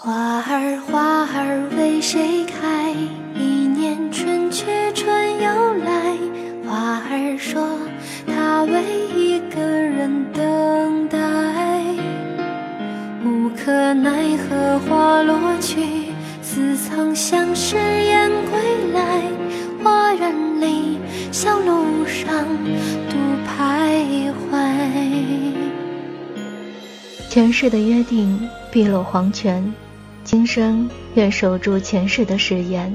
花儿花儿为谁开？一年春去春又来。花儿说，它为一个人等待。无可奈何花落去，似曾相识燕归来。花园里，小路上，独徘徊。前世的约定，碧落黄泉。生愿守住前世的誓言，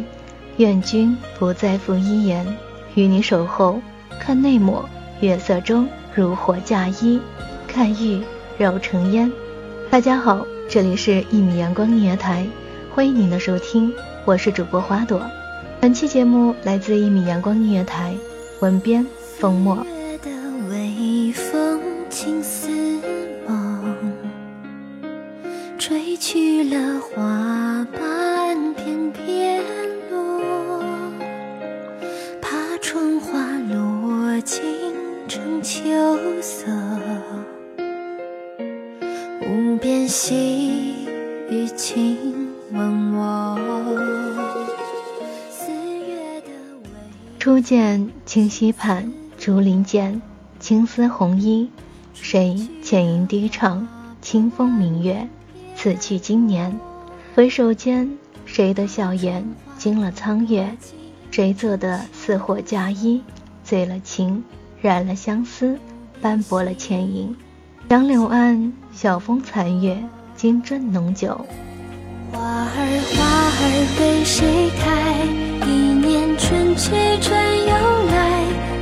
愿君不再负一言，与你守候。看内抹，月色中如火嫁衣；看玉绕成烟。大家好，这里是一米阳光音乐台，欢迎您的收听，我是主播花朵。本期节目来自一米阳光音乐台，文编风墨。尽成秋色。无边细雨轻吻我。初见清溪畔，竹林间，青丝红衣，谁浅吟低唱，清风明月。此去经年，回首间，谁的笑颜惊了苍月？谁做的似火嫁衣，醉了情，染了相思，斑驳了倩影。杨柳岸，晓风残月，金樽浓酒。花儿花儿为谁开？一年春去春又来。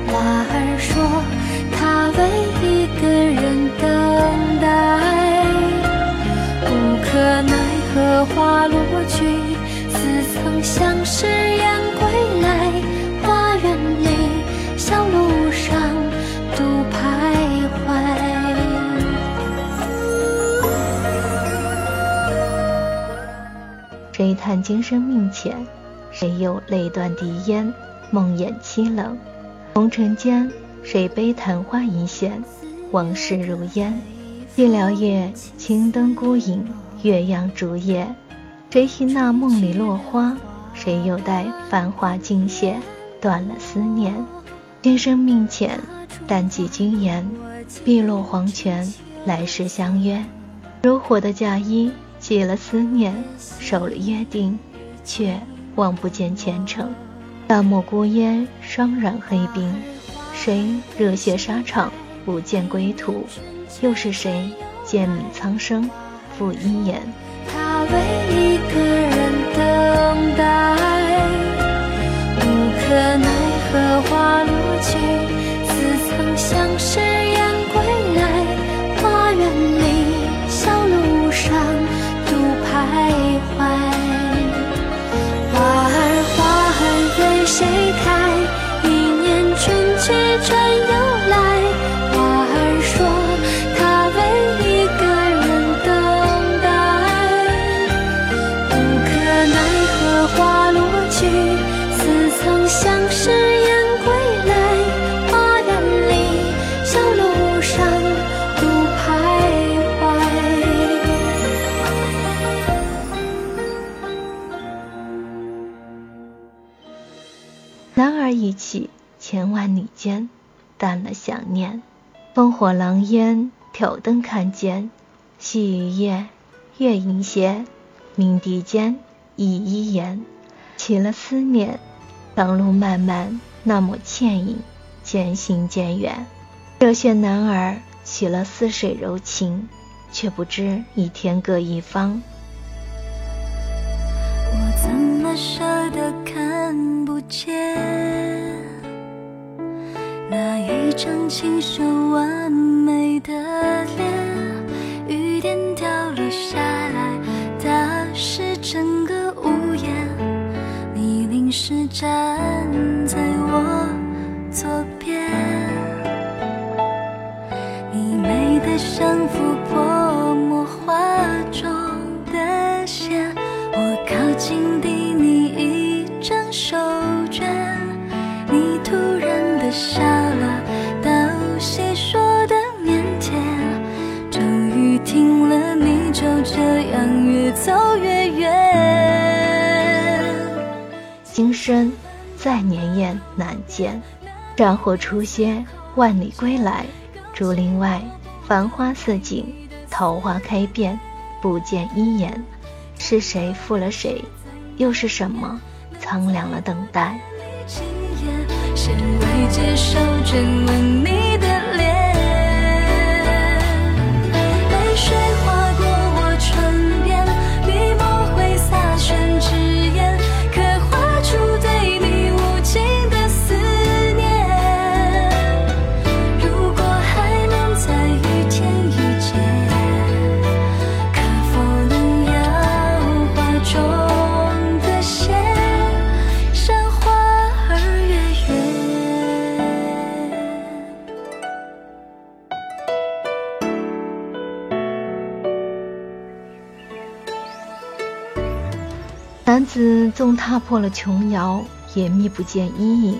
花儿说，它为一个人等待。无可奈何花落去，似曾相识燕归来。谁叹今生命浅？谁又泪断笛烟？梦魇凄冷，红尘间，谁悲昙花一现？往事如烟。寂寥夜，青灯孤影。月阳烛夜，谁惜那梦里落花？谁又待繁华尽谢，断了思念？今生命浅，但记君言。碧落黄泉，来世相约。如火的嫁衣，系了思念，守了约定，却望不见前程。大漠孤烟，霜染黑冰。谁热血沙场，不见归途？又是谁剑悯苍生？负一言。他为一个人等待，无可奈何花落去，似曾相识徘男儿意气，千万里间，淡了想念。烽火狼烟，挑灯看剑，细雨夜，月影斜，鸣笛间，一一言，起了思念。长路漫漫，那抹倩影，渐行渐远。热血男儿起了似水柔情，却不知已天各一方。我怎么舍得看见那一张清秀完美的脸？雨点掉落下来，打湿整个屋檐。你淋湿站在我左边，你美得像幅越走越远。今生再年雁难见，战火初歇，万里归来。竹林外，繁花似锦，桃花开遍，不见一眼。是谁负了谁？又是什么苍凉了等待？男子纵踏破了琼瑶，也觅不见阴影。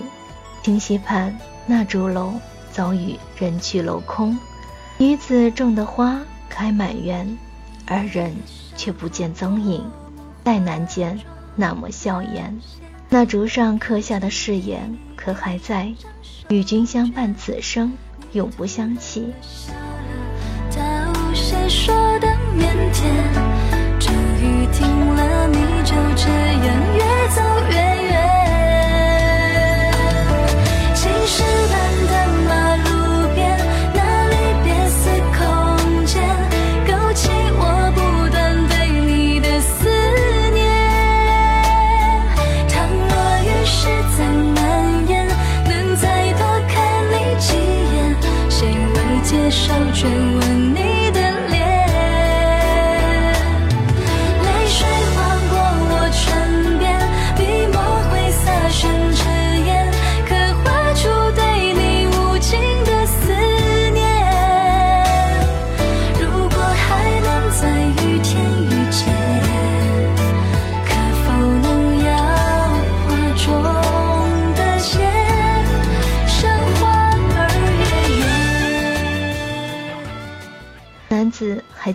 清溪畔那竹楼早已人去楼空，女子种的花开满园，而人却不见踪影。再难见那抹笑颜，那竹上刻下的誓言可还在？与君相伴此生，永不相弃。到谁说的腼腆，终于听了就这样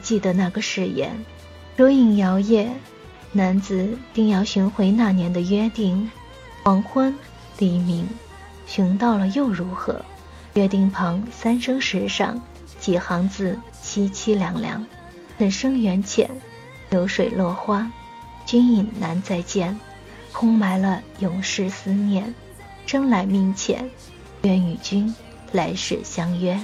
记得那个誓言，烛影摇曳，男子定要寻回那年的约定。黄昏，黎明，寻到了又如何？约定旁三生石上几行字，凄凄凉凉。此生缘浅，流水落花，君影难再见，空埋了永世思念。生来命浅，愿与君来世相约。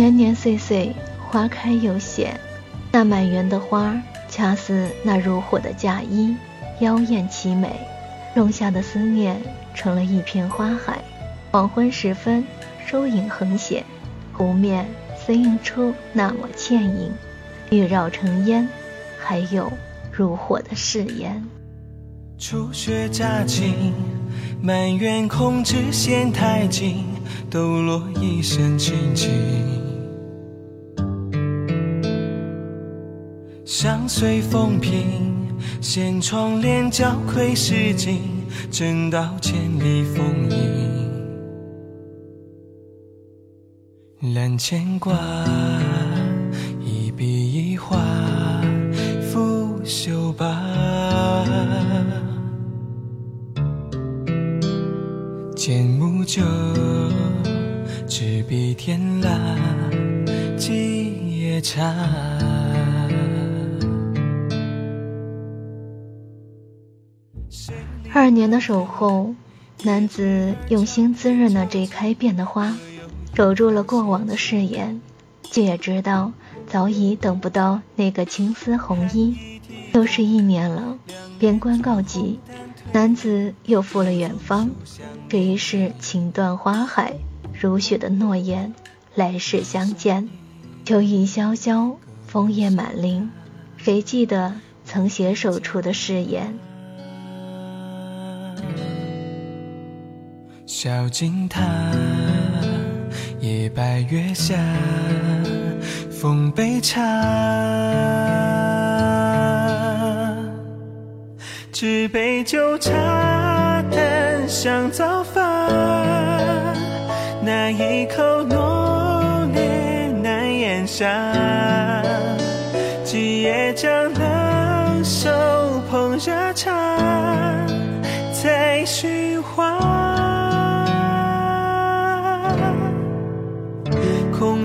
年年岁岁，花开又谢。那满园的花，恰似那如火的嫁衣，妖艳凄美。仲夏的思念，成了一片花海。黄昏时分，疏影横斜，湖面似映出那抹倩影，欲绕成烟，还有如火的誓言。初雪乍晴，满园空枝嫌太近，抖落一身清静。相随风平，掀窗帘，交愧诗经，正道千里风影。揽牵挂，一笔一画，拂袖罢。剑木酒，执笔天蜡，几夜茶。年的守候，男子用心滋润了这开遍的花。守住了过往的誓言，却也知道早已等不到那个青丝红衣。又是一年了，边关告急，男子又赴了远方。这一世情断花海，如雪的诺言，来世相见。秋意萧萧，枫叶满林，谁记得曾携手处的誓言？小径塔。夜白月下，奉杯茶，纸杯酒茶淡香早发，那一口浓烈难咽下，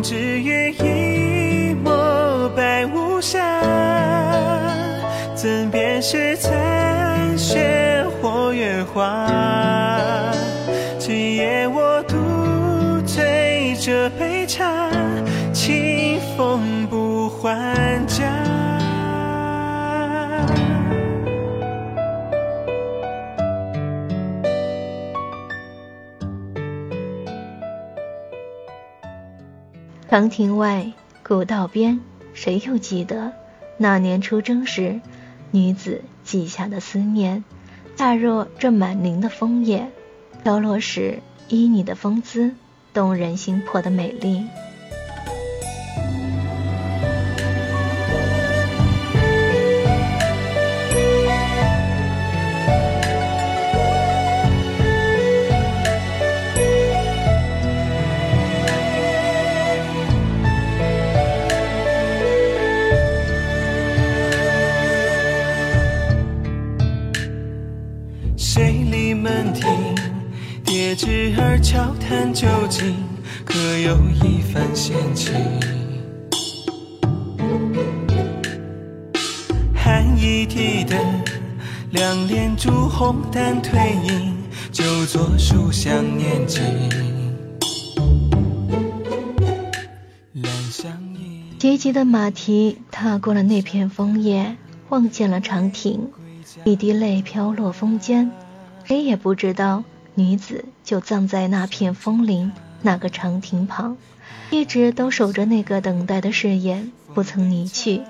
只余一抹白无瑕，怎辨是残雪或月华？今夜我独醉这杯茶，清风不还家。长亭外，古道边，谁又记得那年出征时，女子记下的思念？恰若这满林的枫叶，飘落时依你的风姿，动人心魄的美丽。悄谈究竟，可有一番闲情？寒衣提灯，两帘烛红淡褪影，就坐书香念经。急急的马蹄踏过了那片枫叶，望见了长亭，一滴泪飘落风间，谁也不知道。女子就葬在那片枫林那个长亭旁，一直都守着那个等待的誓言，不曾离去。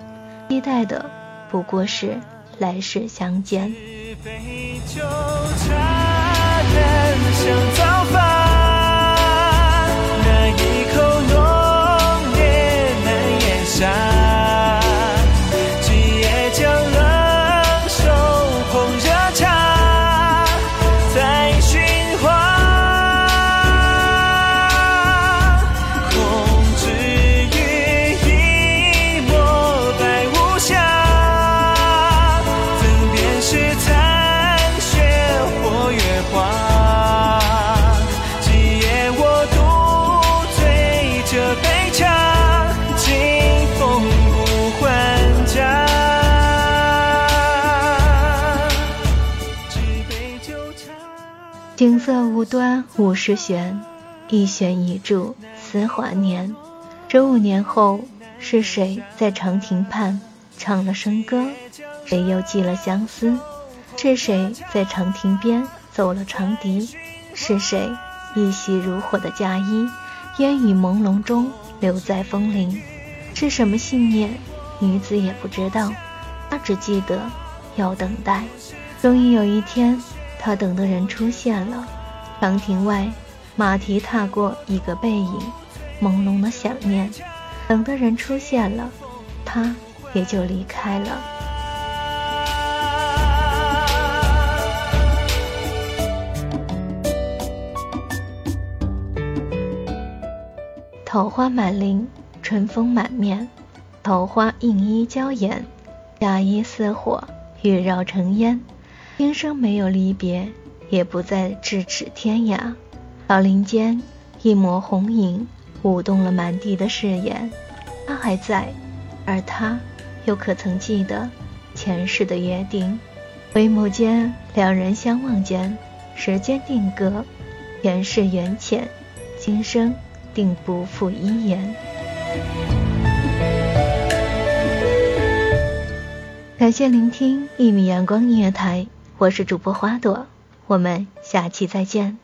期待的不过是来世相见。色无端五十弦，一弦一柱思华年。十五年后，是谁在长亭畔唱了笙歌？谁又寄了相思？是谁在长亭边奏了长笛？是谁一袭如火的嫁衣，烟雨朦胧中留在枫林？是什么信念？女子也不知道，她只记得要等待。终于有一天，他等的人出现了。长亭外，马蹄踏过一个背影，朦胧的想念。等的人出现了，他也就离开了。桃花满林，春风满面，桃花映衣娇颜，嫁衣似火，欲绕成烟。今生没有离别，也不再咫尺天涯。老林间，一抹红影舞动了满地的誓言。他还在，而他又可曾记得前世的约定？回眸间，两人相望间，时间定格，前世缘浅，今生。定不负一言。感谢聆听一米阳光音乐台，我是主播花朵，我们下期再见。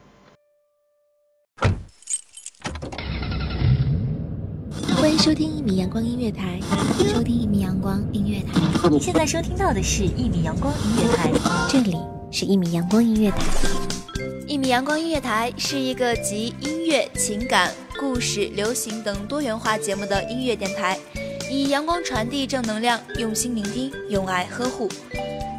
欢迎收听一米阳光音乐台，收听一米阳光音乐台。你现在收听到的是一米阳光音乐台，这里是一米阳光音乐台。一米阳光音乐台是一个集音乐、情感。故事、流行等多元化节目的音乐电台，以阳光传递正能量，用心聆听，用爱呵护。